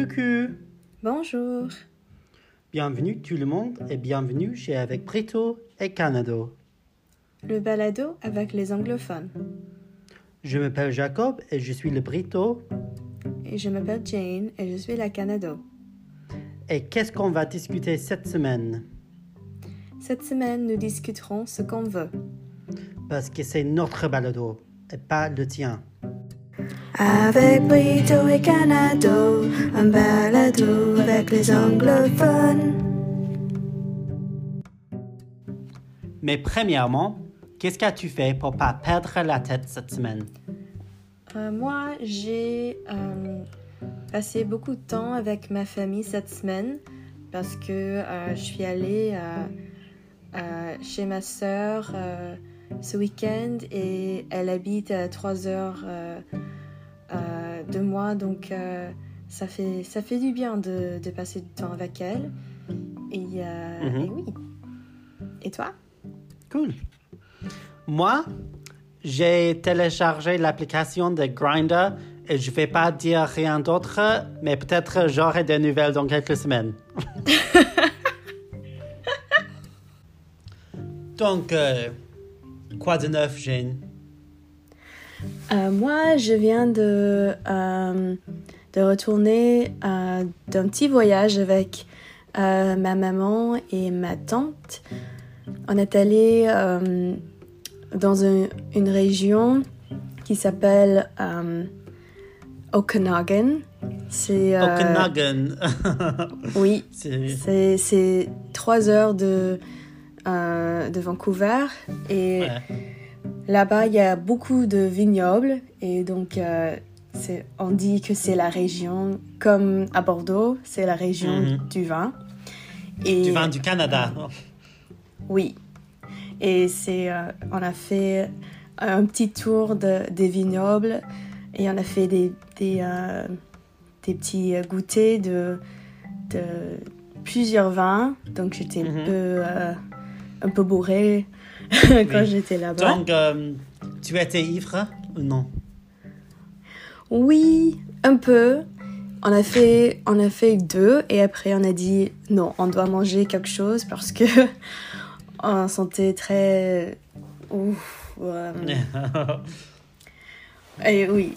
Coucou, Bonjour. bienvenue tout le monde et bienvenue chez Avec Brito et Canado. Le balado avec les anglophones. Je m'appelle Jacob et je suis le Brito. Et je m'appelle Jane et je suis la Canado. Et qu'est-ce qu'on va discuter cette semaine? Cette semaine, nous discuterons ce qu'on veut. Parce que c'est notre balado et pas le tien. Avec Brito et Canado, un balado avec les anglophones. Mais premièrement, qu'est-ce qu'as-tu fait pour pas perdre la tête cette semaine? Euh, moi, j'ai euh, passé beaucoup de temps avec ma famille cette semaine parce que euh, je suis allée euh, euh, chez ma sœur euh, ce week-end et elle habite à 3 heures de moi, donc euh, ça, fait, ça fait du bien de, de passer du temps avec elle. Et, euh, Mhm. et oui. Et toi? Cool. Moi, j'ai téléchargé l'application de Grindr et je vais pas dire rien d'autre, mais peut-être j'aurai des nouvelles dans quelques semaines. Donc, euh, quoi de neuf, Jane Euh, moi, je viens de, euh, de retourner euh, d'un petit voyage avec ma maman et ma tante. On est allé dans un- une région qui s'appelle Okanagan. C'est Okanagan. oui, C'est- trois heures de de Vancouver et ouais. Là-bas, il y a beaucoup de vignobles et donc euh, on dit que c'est la région, comme à Bordeaux, c'est la région Mhm. du vin. Et, Tu viens du Canada. Oui. Et c'est, euh, on a fait un petit tour de, des vignobles et on a fait des, des, euh, des petits goûters de, de plusieurs vins. Donc j'étais Mhm. un, peu, un peu bourrée quand Oui. j'étais là-bas. Donc, euh, tu étais ivre ou non? Oui, un peu. On a fait, on a fait deux et après on a dit non, on doit manger quelque chose parce que on se sentait très. Ouf, euh, et oui.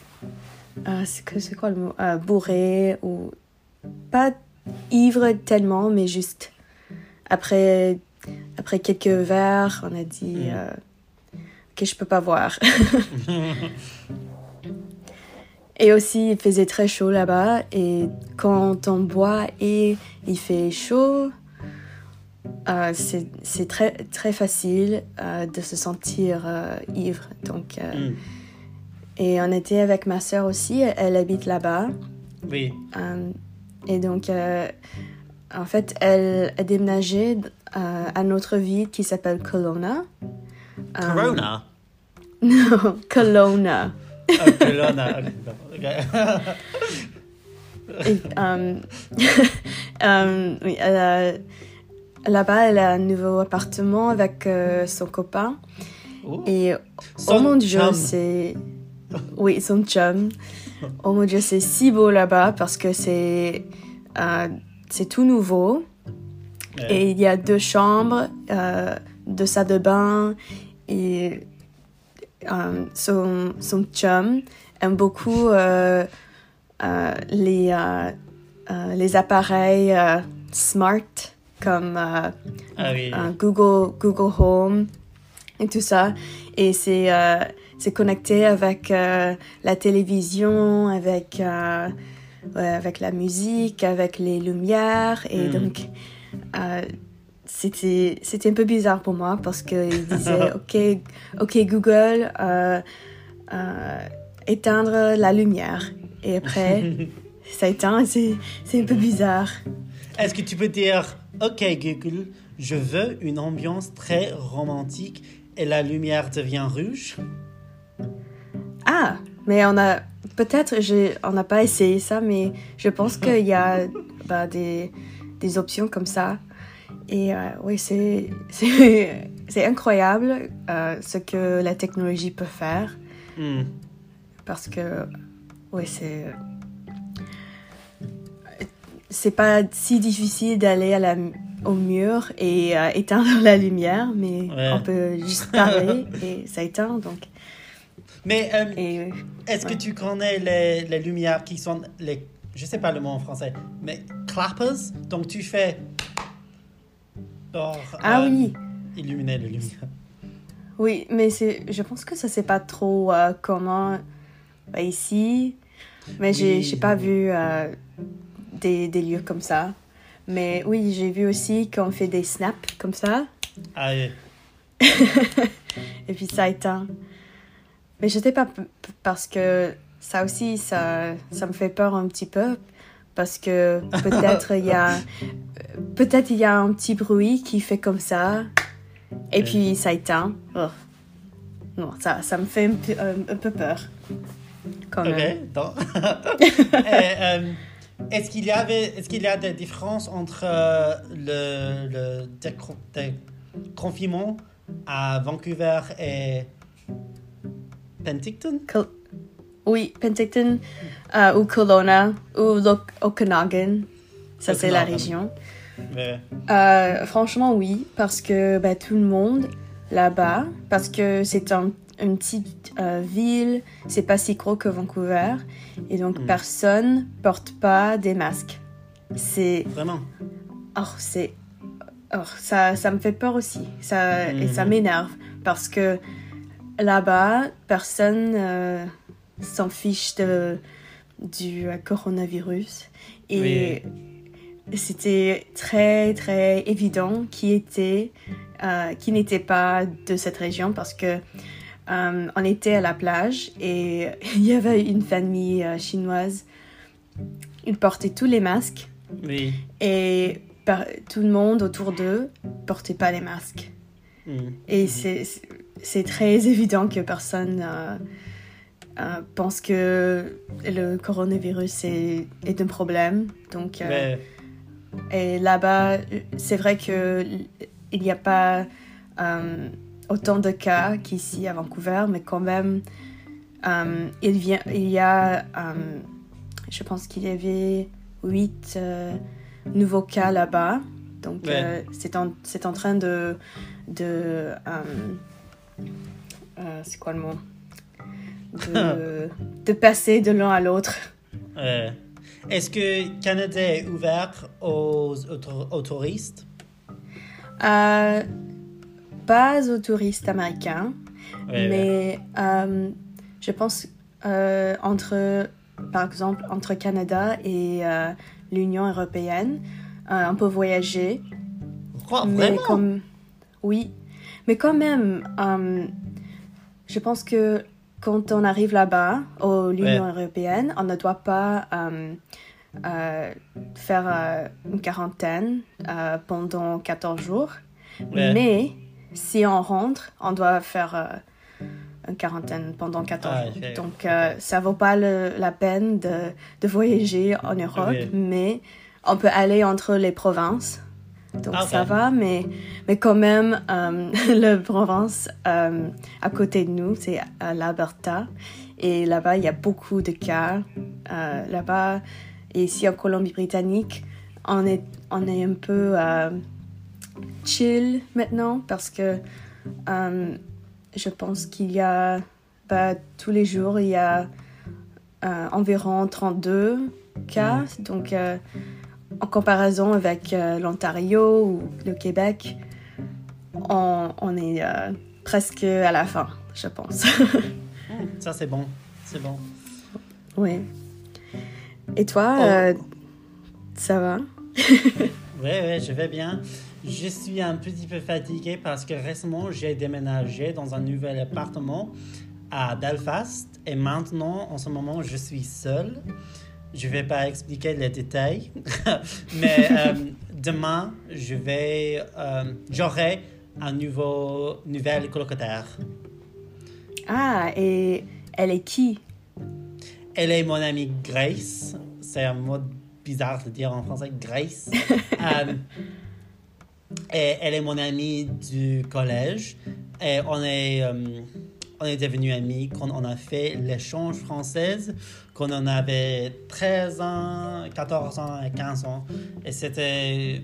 Euh, c'est que- c'est quoi le mot? Euh, Bourré ou pas ivre tellement, mais juste après après quelques verres, on a dit Mm. euh, que je peux pas voir. Et aussi, il faisait très chaud là-bas. Et quand on boit et il fait chaud, euh, c'est c'est très, très facile euh, de se sentir euh, ivre. Donc, euh, Hmm, Et on était avec ma sœur aussi, elle habite là-bas. Oui. Et donc, en fait, elle a déménagé euh, à notre ville qui s'appelle Kelowna. Euh, Corona? non, Kelowna. Oh. Et, oui, là-bas, elle a un nouveau appartement avec euh, son copain. Oh. Et Son oh mon dieu, c'est. Oui, son chum. Oh mon dieu, c'est si beau là-bas parce que c'est. euh, c'est tout nouveau. Et il y a deux chambres, euh, deux salles de bain. Et euh, son, son chum aime beaucoup euh, les, les appareils smart comme Ah oui. Google, Google Home et tout ça. Et c'est c'est connecté avec la télévision, avec, avec la musique, avec les lumières. Et Mm. donc, c'était c'était un peu bizarre pour moi parce qu'il disait OK, OK Google, euh, euh, éteindre la lumière. Et après, ça éteint, c'est c'est un peu bizarre. Est-ce que tu peux dire, OK Google, je veux une ambiance très romantique et la lumière devient rouge? Ah, mais on a peut-être, on n'a pas essayé ça, mais je pense qu'il y a bah, des, des options comme ça. Et euh, oui, c'est c'est c'est incroyable euh, ce que la technologie peut faire Hmm. parce que oui, c'est c'est pas si difficile d'aller à la, au mur et euh, éteindre la lumière, mais Ouais. on peut juste parler et ça éteint. Donc, Mais et, est-ce que tu connais les, les lumières qui sont les. Je sais pas le mot en français, mais clappers Donc tu fais. Pour, ah euh, oui, Illuminer les lumières. oui, mais c'est, je pense que ça c'est pas trop euh, commun euh, ici, mais j'ai, Oui. j'ai pas vu euh, des, des lieux comme ça. Mais oui, j'ai vu aussi qu'on fait des snaps comme ça. Ah, oui. et puis ça éteint. Mais je sais pas parce que ça aussi, ça, ça me fait peur un petit peu parce que peut-être il y a peut-être il y a un petit bruit qui fait comme ça et puis ça éteint. Oh. Non, ça, ça me fait un peu, un, un peu peur. Quand même. Ok, euh, est-ce qu'il y avait, est-ce qu'il y a des différences entre euh, le, le déconfinement à Vancouver et Penticton? Oui, Penticton euh, ou Kelowna ou Okanagan. Ça, c'est la région. Euh, franchement, oui, parce que bah, tout le monde là-bas, parce que c'est un- une petite euh, ville, c'est pas si gros que Vancouver, et donc Mm. personne porte pas des masques. C'est, Vraiment? oh, c'est, oh, ça, ça me fait peur aussi, ça et ça Mhm. m'énerve parce que là-bas, personne euh, s'en fiche de du euh, coronavirus. Et c'était très très évident qui était euh, qui n'était pas de cette région parce que euh, on était à la plage et il y avait une famille euh, chinoise. Ils portaient tous les masques. Oui. et par- tout le monde autour d'eux portait pas les masques. Mm. et c'est c'est très évident que personne euh, pense que le coronavirus est, est un problème donc euh, Mais, et là-bas, c'est vrai que il n'y a pas euh, autant de cas qu'ici à Vancouver, mais quand même, il, vient, il y a, je pense qu'il y avait huit euh, nouveaux cas là-bas. Donc, c'est en, c'est en train de... de c'est quoi le mot? De, de passer de l'un à l'autre. euh, est-ce que Canada est ouvert aux, aux, tour- aux touristes? Euh, pas aux touristes américains, Ouais, ouais. mais euh, je pense entre, par exemple, entre Canada et l'Union européenne, on peut voyager, Quoi, mais vraiment? comme oui, mais quand même, je pense que quand on arrive là-bas, au l'Union européenne, on ne doit pas euh, euh, faire euh, une quarantaine pendant 14 jours. Ouais. Mais si on rentre, on doit faire une quarantaine pendant 14 Ah, jours. Donc, ça vaut pas le- la peine de, de voyager en Europe, mais on peut aller entre les provinces. Donc, ça va, mais, mais quand même, euh, la province euh, à côté de nous, c'est l'Alberta. Et là-bas, il y a beaucoup de cas. Euh, là-bas, et ici en Colombie-Britannique, on est, on est un peu chill maintenant parce que je pense qu'il y a bah, tous les jours, il y a environ 32 cas. Donc, euh, en comparaison avec euh, l'Ontario ou le Québec, on, on est euh, presque à la fin, je pense. Ça, c'est bon. C'est bon. oui. Et toi, Oh. euh, ça va? Oui, oui, je vais bien. Je suis un petit peu fatigué parce que récemment, j'ai déménagé dans un nouvel appartement à Belfast et maintenant, en ce moment, je suis seul. Je vais pas expliquer les détails, mais euh, demain, je vais, euh, j'aurai un nouveau, nouvel colocataire. Ah, et elle est qui? Elle est mon amie Grace. C'est un mot bizarre de dire en français, Grace. Euh, et elle est mon amie du collège. Et on est, on est devenus amis, quand on a fait l'échange française, quand on avait 13 ans, 14 ans et 15 ans. Et c'était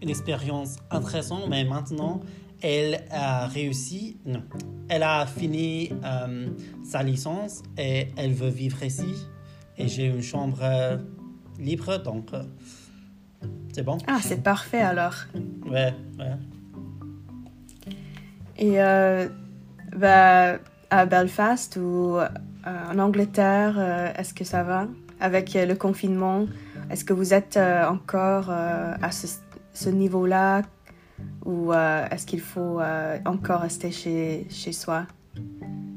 une expérience intéressante, mais maintenant, elle a réussi, non, elle a fini euh, sa licence et elle veut vivre ici. Et j'ai une chambre euh, libre, donc euh, c'est bon. Ah, c'est parfait alors. Ouais, ouais. Et bah, à Belfast ou en Angleterre, est-ce que ça va? Avec le confinement? Est-ce que vous êtes encore à ce, niveau-là? Ou euh, est-ce qu'il faut euh, encore rester chez, chez soi?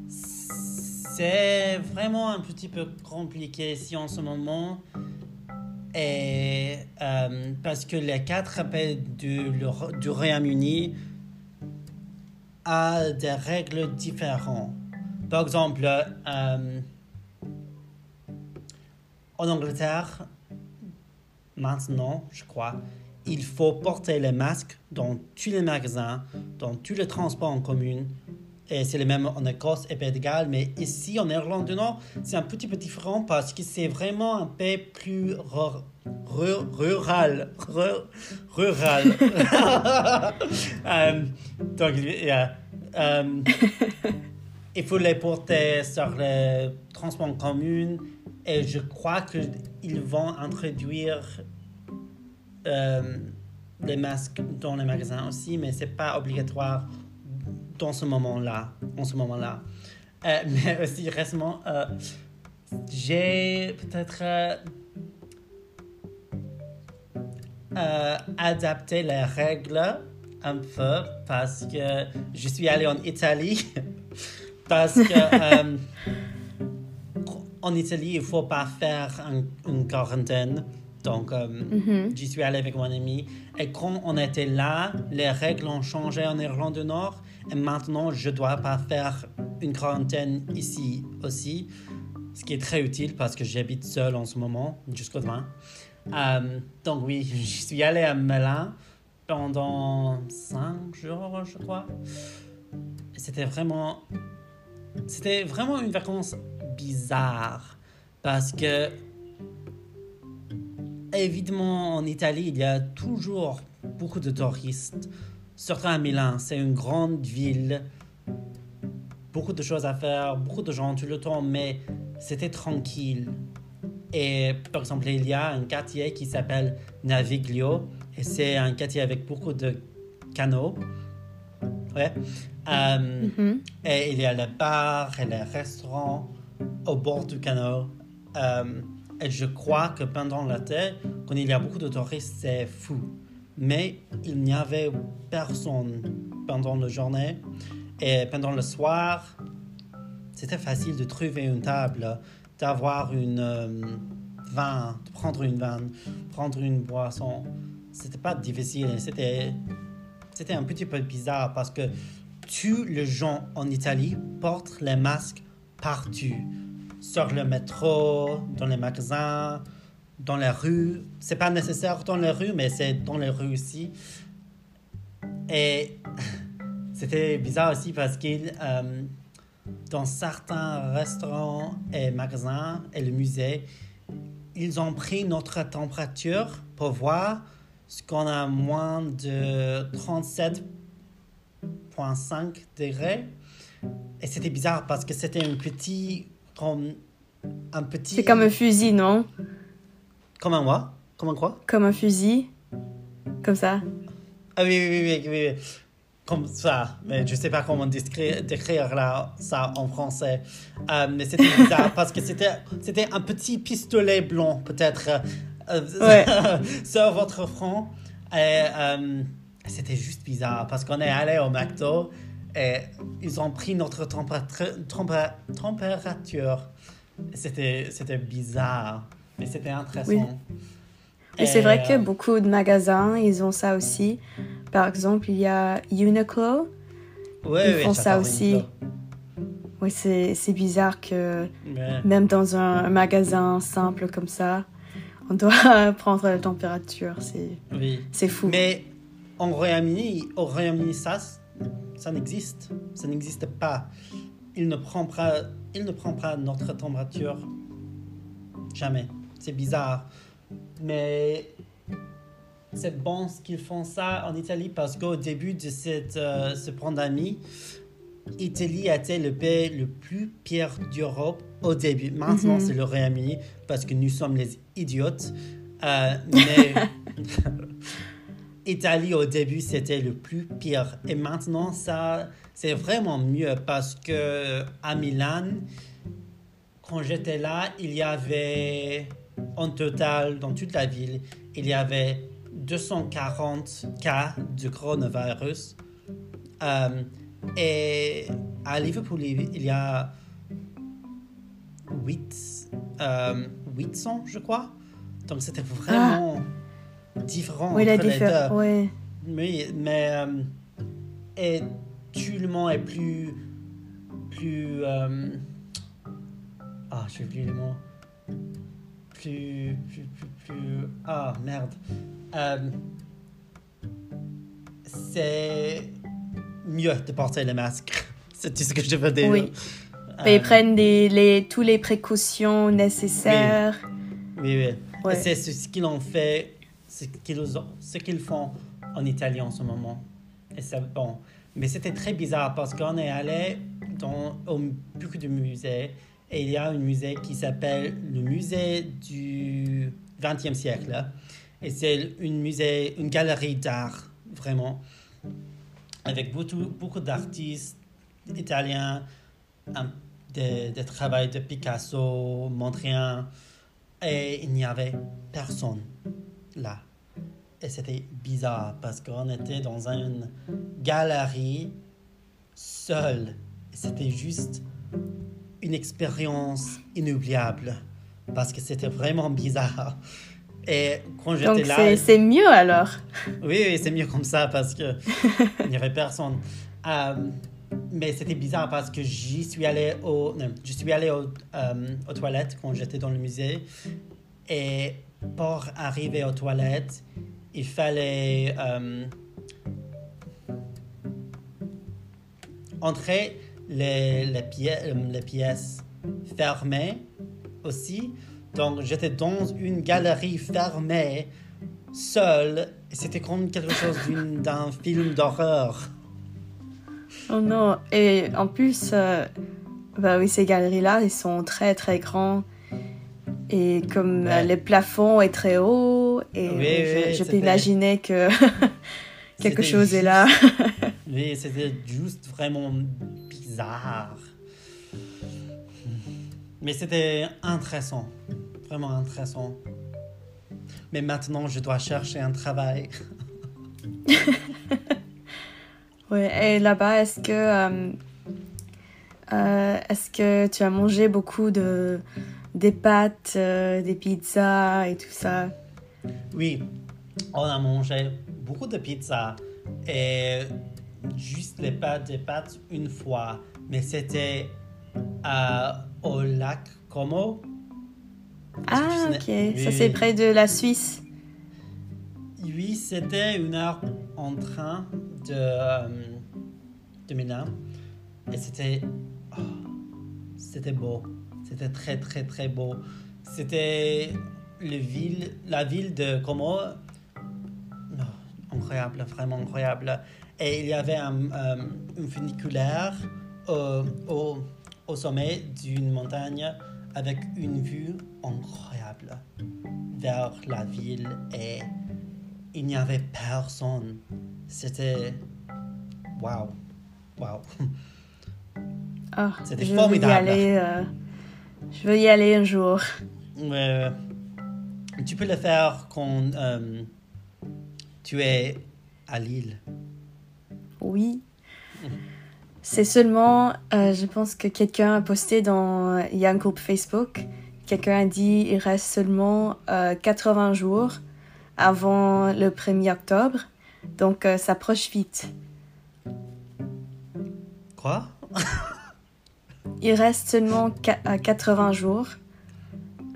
C'est vraiment un petit peu compliqué ici en ce moment. Et euh, parce que les quatre pays du, du Royaume-Uni a des règles différentes. Par exemple, en Angleterre, maintenant, je crois, il faut porter les masques dans tous les magasins, dans tous les transports en commun. Et c'est le même en Écosse et Pays de Galles, mais ici en Irlande du Nord, c'est un petit peu différent parce que c'est vraiment un pays plus rural. rural. Euh, donc, euh, il faut les porter sur les transports en commun et je crois qu'ils vont introduire euh, les masques dans les magasins aussi, mais c'est pas obligatoire dans ce moment-là. En ce moment-là. Euh, mais aussi récemment, euh, j'ai peut-être adapté les règles un peu parce que je suis allé en Italie parce que en Italie il faut pas faire une quarantaine donc, euh, mm-hmm. j'y suis allé avec mon ami. Et quand on était là, les règles ont changé en Irlande du Nord. Et maintenant, je dois pas faire une quarantaine ici aussi. Ce qui est très utile parce que j'habite seul en ce moment, jusqu'au 20. Euh, donc, oui, j'y suis allé à Milan pendant 5 jours, je crois. C'était vraiment. C'était vraiment une vacance bizarre. Parce que évidemment, en Italie, il y a toujours beaucoup de touristes. Surtout à Milan, c'est une grande ville. Beaucoup de choses à faire, beaucoup de gens tout le temps, mais c'était tranquille. Et par exemple, il y a un quartier qui s'appelle Naviglio, et c'est un quartier avec beaucoup de canaux. Ouais. Euh, mm-hmm. Et il y a les bars et les restaurants au bord du canal. Euh, et je crois que pendant l'été, quand il y a beaucoup de touristes, c'est fou. Mais il n'y avait personne pendant la journée. Et pendant le soir, c'était facile de trouver une table, d'avoir une euh, vin, de prendre une vin, prendre une boisson. C'était pas difficile. C'était, c'était un petit peu bizarre parce que tous les gens en Italie portent les masques partout sur le métro, dans les magasins, dans les rues. C'est pas nécessaire dans les rues, mais c'est dans les rues aussi. Et c'était bizarre aussi parce que euh, dans certains restaurants et magasins et le musée, ils ont pris notre température pour voir ce qu'on a moins de 37,5 degrés. Et c'était bizarre parce que c'était un petit comme un petit. C'est comme un fusil, non? Comme un quoi Comme un quoi Comme un fusil. Comme ça. Ah oui, oui, oui, oui, oui. Comme ça. Mais je sais pas comment décrire, décrire là, ça en français. Euh, mais c'était bizarre parce que c'était, un petit pistolet blanc, peut-être, euh, sur votre front. Et euh, c'était juste bizarre parce qu'on est allé au McDo et ils ont pris notre température. C'était bizarre, mais c'était intéressant. Et, c'est vrai que beaucoup de magasins, ils ont ça aussi. Par exemple, il y a Uniqlo. ils font ça aussi. Oui, c'est, bizarre que même dans un, magasin simple comme ça, on doit prendre la température. C'est, c'est fou. Mais en Royaume-Uni, au Royaume-Uni, ça, ça n'existe. Ça n'existe pas. il ne prend pas, il ne prend pas notre température. Jamais. C'est bizarre. Mais c'est bon qu'ils font ça en Italie parce qu'au début de cette, euh, ce pandémie, Italie était le pays le plus pire d'Europe au début. Maintenant, c'est le Royaume-Uni parce que nous sommes les idiotes. Euh, mais Italie au début, c'était le plus pire. Et maintenant, ça, c'est vraiment mieux parce que à Milan, quand j'étais là, il y avait en total dans toute la ville, il y avait 240 cas de coronavirus. Euh, et à Liverpool, il y a 8, 800, euh, je crois. Donc c'était vraiment différent oui, entre les deux. Oui. Oui, mais euh, et tout le monde est plus plus ah je oublié le mot plus plus plus plus ah merde. Euh, c'est mieux de porter le masque. C'est tout ce que je veux dire. Oui. Ils prennent des, les, toutes les précautions nécessaires. Oui. Oui, oui. c'est ce qu'ils ont fait ce qu'ils ce qu'ils font en Italie en ce moment. Et c'est bon. Mais c'était très bizarre parce qu'on est allé dans au, beaucoup de musées et il y a un musée qui s'appelle le musée du XXe siècle. Et c'est une musée, une galerie d'art, vraiment, avec beaucoup, beaucoup d'artistes italiens, des de travail de Picasso, Mondrian, et il n'y avait personne là. Et c'était bizarre parce qu'on était dans une galerie seul. C'était juste une expérience inoubliable parce que c'était vraiment bizarre. Et quand j'étais là. C'est mieux alors. Oui, oui c'est mieux comme ça parce qu'il n'y avait personne. Euh, mais c'était bizarre parce que j'y suis allé au, je suis allé au, euh, aux toilettes quand j'étais dans le musée. Et pour arriver aux toilettes, il fallait euh, entrer les, les, pièces, les pièces fermées aussi. Donc j'étais dans une galerie fermée, seule, et c'était comme quelque chose d'un film d'horreur. Oh non, et en plus, euh, bah oui, ces galeries-là, ils sont très très grands. Et comme euh, le plafond est très haut, et je, peux imaginer que quelque chose est là. oui, c'était juste vraiment bizarre. Mais c'était intéressant, vraiment intéressant. Mais maintenant, je dois chercher un travail. oui, et là-bas, est-ce que, euh, euh, est-ce que tu as mangé beaucoup de des pâtes, euh, des pizzas et tout ça? Oui, on a mangé beaucoup de pizzas et juste les pâtes, des pâtes une fois, mais c'était au lac Como. Ah, ok, ça c'est près de la Suisse. Oui, c'était une heure en train de, euh, de Milan et c'était oh, c'était beau. C'était très, très, très beau. C'était le ville, la ville de Como. Oh, incroyable, vraiment incroyable. Et il y avait un, euh, funiculaire au, au, sommet d'une montagne avec une vue incroyable vers la ville et il n'y avait personne. C'était waouh, waouh. Ah, C'était formidable. Euh, je veux y aller un jour. tu peux le faire quand euh, tu es à Lille. Oui. C'est seulement, euh, je pense que quelqu'un a posté dans un groupe Facebook, quelqu'un a dit il reste seulement 80 euh, jours avant le 1er octobre, donc ça approche vite. Quoi? Il reste seulement 80 euh, jours.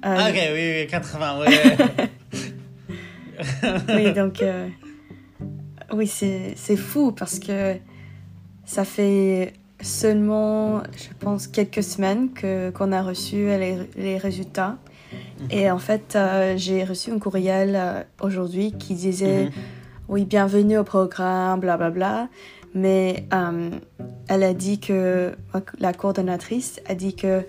Euh, ah, ok, oui, oui, 80, oui. oui, donc. Oui, c'est fou parce que ça fait seulement, je pense, quelques semaines qu'on a reçu les, les résultats. Et en fait, euh, j'ai reçu un courriel euh, aujourd'hui qui disait Mhm. oui, bienvenue au programme, blablabla. Bla, bla. Mais euh, elle a dit que la coordonnatrice a dit que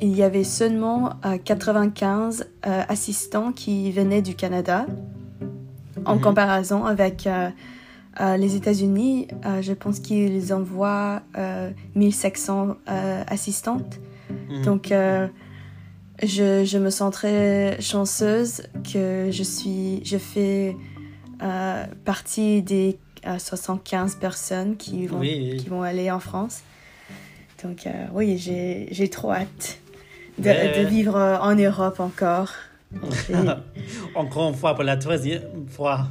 il y avait seulement euh, 95 euh, assistants qui venaient du Canada en Mhm. comparaison avec euh, les États-Unis. euh, je pense qu'ils envoient euh, 1700 euh, assistantes. Mhm. Donc, je, je me sens très chanceuse que je suis, je fais partie des euh, 75 personnes qui vont, Oui, oui. qui vont aller en France. Donc, oui, j'ai trop hâte de, vivre en Europe encore. Encore une fois, pour la troisième fois.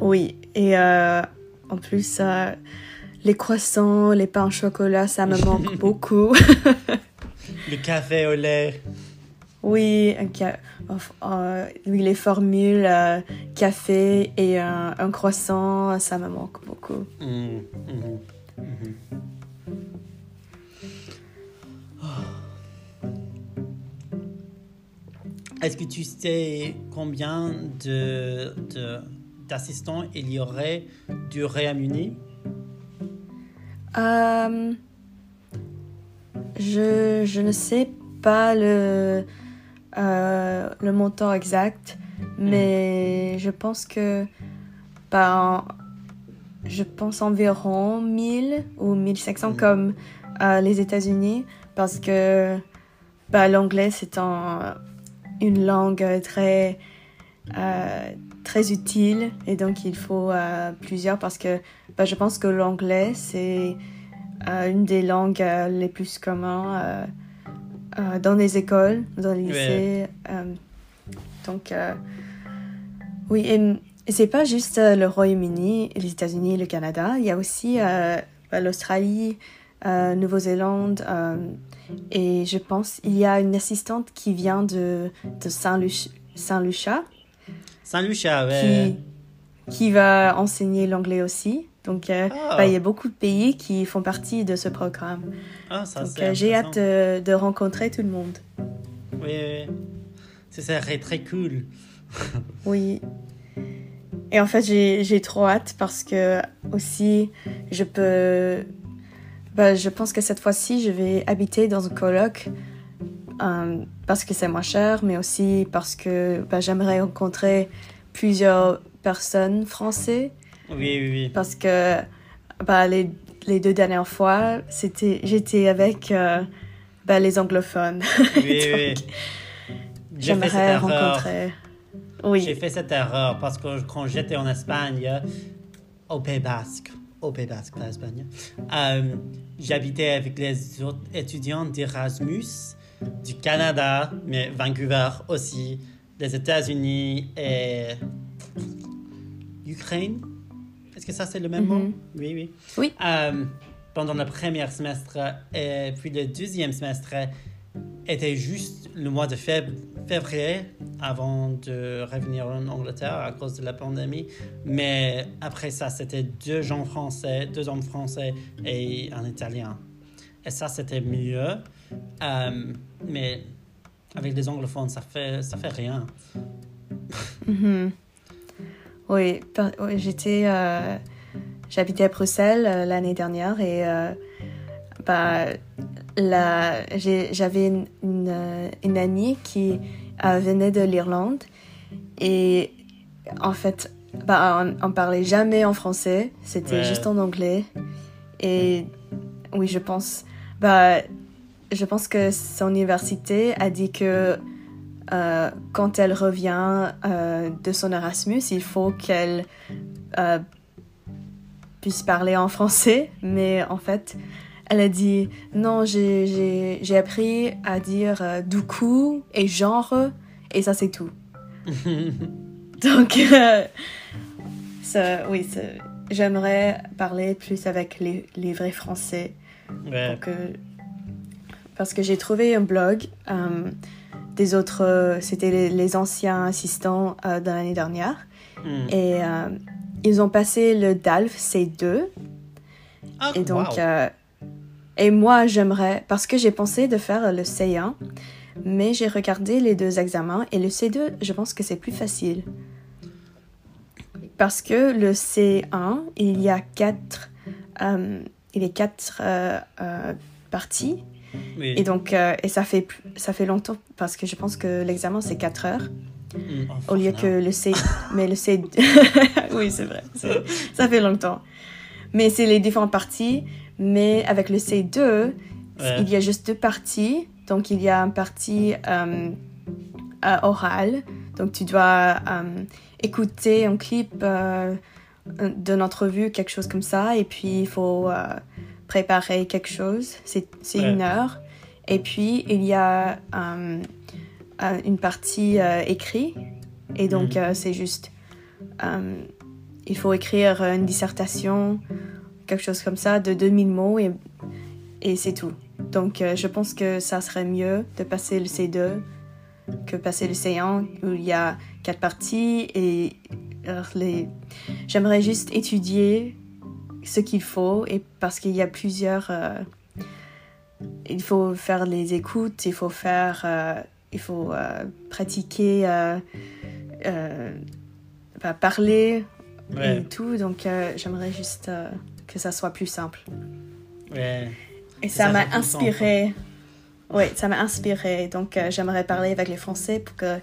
Oui, et euh, en plus, euh, les croissants, les pains au chocolat, ça me manque beaucoup. Le café au lait. Oui, un ca- euh, oui, les formules café et un, un croissant, ça me manque beaucoup. Mhm, mhm, mhm. Oh. Est-ce que tu sais combien de, de- d'assistants il y aurait du Royaume-Uni Euh, je, je ne sais pas le, euh, le montant exact, mais je pense que ben, je pense environ 1000 ou 1500 Mhm. comme euh, les États-Unis parce que ben, l'anglais c'est un- une langue très très utile et donc il faut euh, plusieurs parce que ben, je pense que l'anglais c'est euh, une des langues euh, les plus communes dans les écoles, dans les lycées. donc, oui, et, et c'est pas juste le Royaume-Uni, les États-Unis, le Canada. Il y a aussi bah, l'Australie, Nouvelle-Zélande. et je pense il y a une assistante qui vient de, de Saint-Luc- Saint-Lucia Saint-Lucia, qui, ouais. qui va enseigner l'anglais aussi. Donc, euh, Ah. bah, il y a beaucoup de pays qui font partie de ce programme. Ah, ça, Donc, euh, j'ai hâte de, de rencontrer tout le monde. Oui, oui. Ce serait très cool. Oui. Et en fait, j'ai trop hâte parce que aussi, je peux. Bah, je pense que cette fois-ci, je vais habiter dans un coloc euh, parce que c'est moins cher, mais aussi parce que bah, j'aimerais rencontrer plusieurs personnes françaises. Oui, oui, oui. Parce que bah, les, les deux dernières fois, c'était j'étais avec euh, bah, les anglophones. Oui, oui. Donc, J'aimerais rencontrer. Oui. J'ai fait cette erreur parce que quand j'étais en Espagne, au Pays Basque, au Pays Basque, pas Espagne, euh, j'habitais avec les autres étudiants d'Erasmus du Canada, mais Vancouver aussi, des États-Unis et Ukraine. Est-ce que ça c'est le même mot? Mhm. Oui, oui. Oui. Euh, pendant le premier semestre et puis le deuxième semestre était juste le mois de fév- février avant de revenir en Angleterre à cause de la pandémie. Mais après ça, c'était deux gens français, deux hommes français et un italien. Et ça, c'était mieux. Euh, mais avec les anglophones, ça fait, ça fait rien. Mhm. Oui, j'étais, euh, j'habitais à Bruxelles euh, l'année dernière et bah, j'avais une, une, une amie qui venait de l'Irlande et en fait, bah, on, on parlait jamais en français, c'était Ouais. juste en anglais et oui, je pense, bah, je pense que son université a dit que euh, quand elle revient euh, de son Erasmus, il faut qu'elle euh, puisse parler en français. Mais en fait, elle a dit non, j'ai- appris à dire du coup et genre, et ça c'est tout. Donc, ça, oui, j'aimerais parler plus avec les, les vrais Français. Ouais. Donc, euh, parce que j'ai trouvé un blog euh, des autres, euh, c'était les, les anciens assistants euh, de l'année dernière. Hmm. Et euh, ils ont passé le DALF C2. Ah, Et donc, wow. Et moi, j'aimerais, parce que j'ai pensé de faire le C1, mais j'ai regardé les deux examens et le C2, je pense que c'est plus facile. Parce que le C1, il y a quatre, il y a quatre euh, euh, parties. Oui. Et donc, euh, et ça fait, ça fait longtemps parce que je pense que l'examen c'est 4 heures Mm. au lieu que le C. Mais le C. oui, c'est vrai. Ça fait longtemps. Mais c'est les différentes parties. Mais avec le C2, Ouais. il y a juste deux parties. Donc, il y a une partie euh, euh, orale. Donc, tu dois euh, écouter un clip euh, d'une entrevue, quelque chose comme ça. Et puis, il faut euh, préparer quelque chose. C'est Ouais. une heure. Et puis, il y a euh, euh, une partie euh, écrite. Et donc, Mhm. euh, c'est juste. il faut écrire une dissertation, quelque chose comme ça, de 2000 mots et, et c'est tout. Donc, je pense que ça serait mieux de passer le C2 que passer le C1 où il y a quatre parties et les... j'aimerais juste étudier ce qu'il faut et parce qu'il y a plusieurs euh, il faut faire les écoutes il faut faire euh, il faut euh, pratiquer bah, parler Ouais. et tout donc j'aimerais juste que ça soit plus simple Ouais. et Ça m'a inspiré. Oui, ça m'a inspiré. Donc, euh, j'aimerais parler avec les Français pour que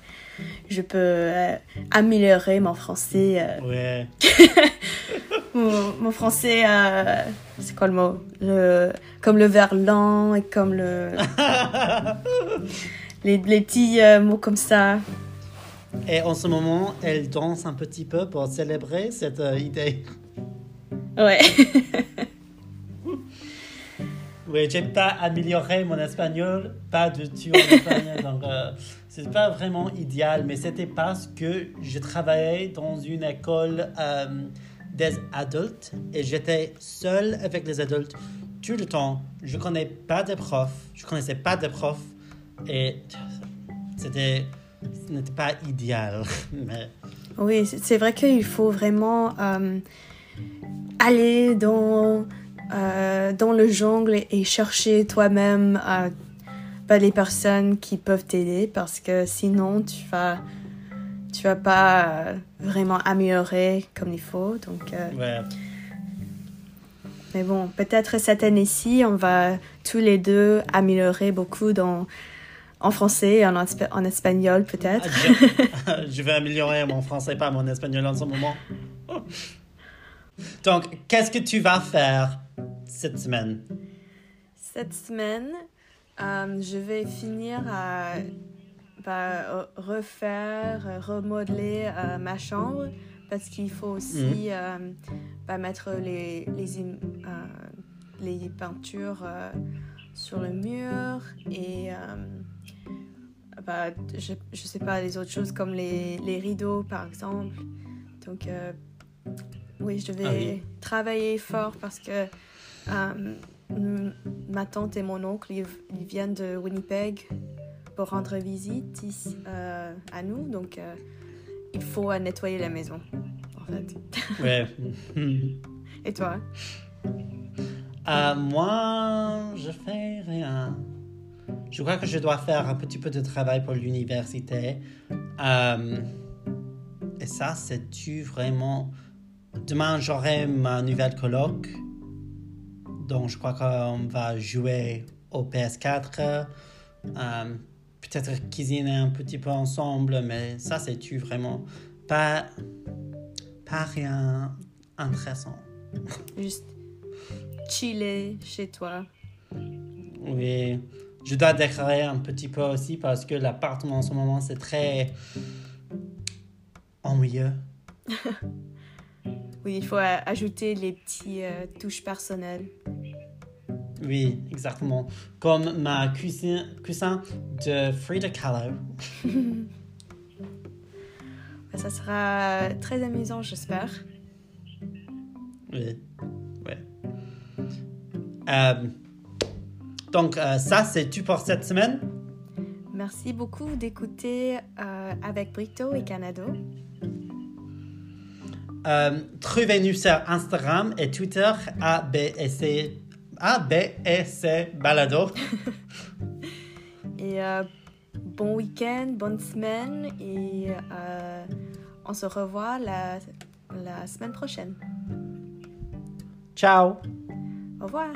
je peux euh, améliorer mon français. euh, Ouais. mon, mon français, euh, c'est quoi le mot? Le, Comme le verlan et comme le. les, les petits euh, mots comme ça. Et en ce moment, elle danse un petit peu pour célébrer cette euh, idée. Ouais. Oui, j'ai pas amélioré mon espagnol, pas du tout en espagnol, donc euh, c'est pas vraiment idéal, mais c'était parce que je travaillais dans une école des adultes et j'étais seul avec les adultes tout le temps. Je connais pas de profs, je connaissais pas de profs et c'était, ce n'était pas idéal, mais Oui, c'est vrai qu'il faut vraiment euh, aller dans, euh, dans le jungle et, et chercher toi-même euh, bah, les personnes qui peuvent t'aider parce que sinon tu vas tu vas pas euh, vraiment améliorer comme il faut. Donc, euh, ouais. mais bon, peut-être cette année-ci, on va tous les deux améliorer beaucoup dans, en français et en, en espagnol peut-être. je, je vais améliorer mon français, pas mon espagnol en ce moment. Donc, qu'est-ce que tu vas faire cette semaine? Cette semaine, euh, je vais finir à bah, refaire, euh, remodeler euh, ma chambre parce qu'il faut aussi bah, mettre les, les, les peintures sur le mur et bah, je, je sais pas, les autres choses comme les, les rideaux par exemple. Donc, oui, je vais Ah oui. travailler fort parce que euh, ma tante et mon oncle, ils, ils viennent de Winnipeg pour rendre visite ici, euh, à nous. Donc, euh, il faut nettoyer la maison, en fait. Ouais. Et toi? Euh, moi, je fais rien. Je crois que je dois faire un petit peu de travail pour l'université. Euh, et ça, c'est-tu vraiment... Demain, j'aurai ma nouvelle colloque. Donc, je crois qu'on va jouer au PS4. Euh, Peut-être cuisiner un petit peu ensemble, mais ça, c'est-tu vraiment pas, pas rien intéressant. Juste chiller chez toi. Oui, je dois déclarer un petit peu aussi parce que l'appartement en ce moment c'est très ennuyeux. Oui, il faut ajouter les petits euh, touches personnelles. Oui, exactement. Comme ma cousin, cousin de Frida Kahlo. Ça sera très amusant, j'espère. Oui, ouais. Euh, donc euh, ça c'est tout pour cette semaine. Merci beaucoup d'écouter euh, avec Brito et Canado. Euh, Trouvez-nous sur Instagram et Twitter ABSC A, B, E, C, balado. Et euh, bon week-end, bonne semaine et euh, on se revoit la, la semaine prochaine. Ciao. Au revoir.